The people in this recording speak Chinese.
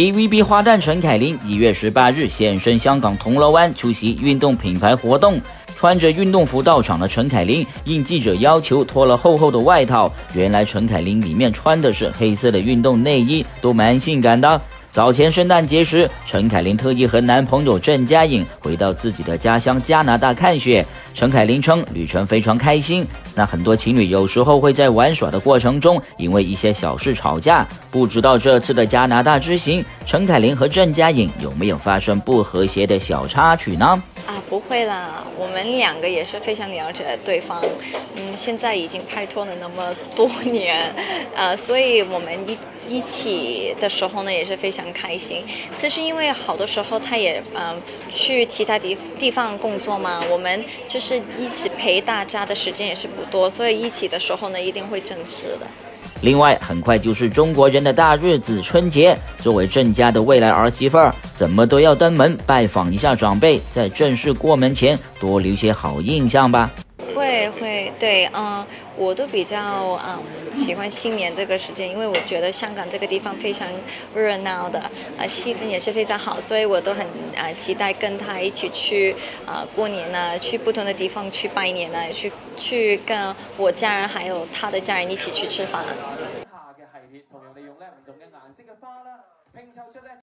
TVB 花旦陈凯琳一月十八日现身香港铜锣湾出席运动品牌活动，穿着运动服到场的陈凯琳应记者要求脱了厚厚的外套，原来陈凯琳里面穿的是黑色的运动内衣，都蛮性感的。早前圣诞节时，陈凯琳特意和男朋友郑嘉颖回到自己的家乡加拿大看雪。陈凯琳称旅程非常开心。那很多情侣有时候会在玩耍的过程中因为一些小事吵架，不知道这次的加拿大之行，陈凯琳和郑嘉颖有没有发生不和谐的小插曲呢？不会啦，我们两个也是非常了解对方，嗯，现在已经拍拖了那么多年，呃，所以我们一一起的时候呢也是非常开心。其实因为好多时候他也嗯去其他地地方工作嘛，我们就是一起陪大家的时间也是不多，所以一起的时候呢一定会争执的。另外，很快就是中国人的大日子春节。作为郑家的未来儿媳妇儿，怎么都要登门拜访一下长辈，在正式过门前多留些好印象吧。会会，对，嗯，我都比较嗯喜欢新年这个时间，因为我觉得香港这个地方非常热闹的，呃，气氛也是非常好，所以我都很啊期待跟他一起去啊过年呢，去不同的地方去拜年呢，去去跟我家人还有他的家人一起去吃饭。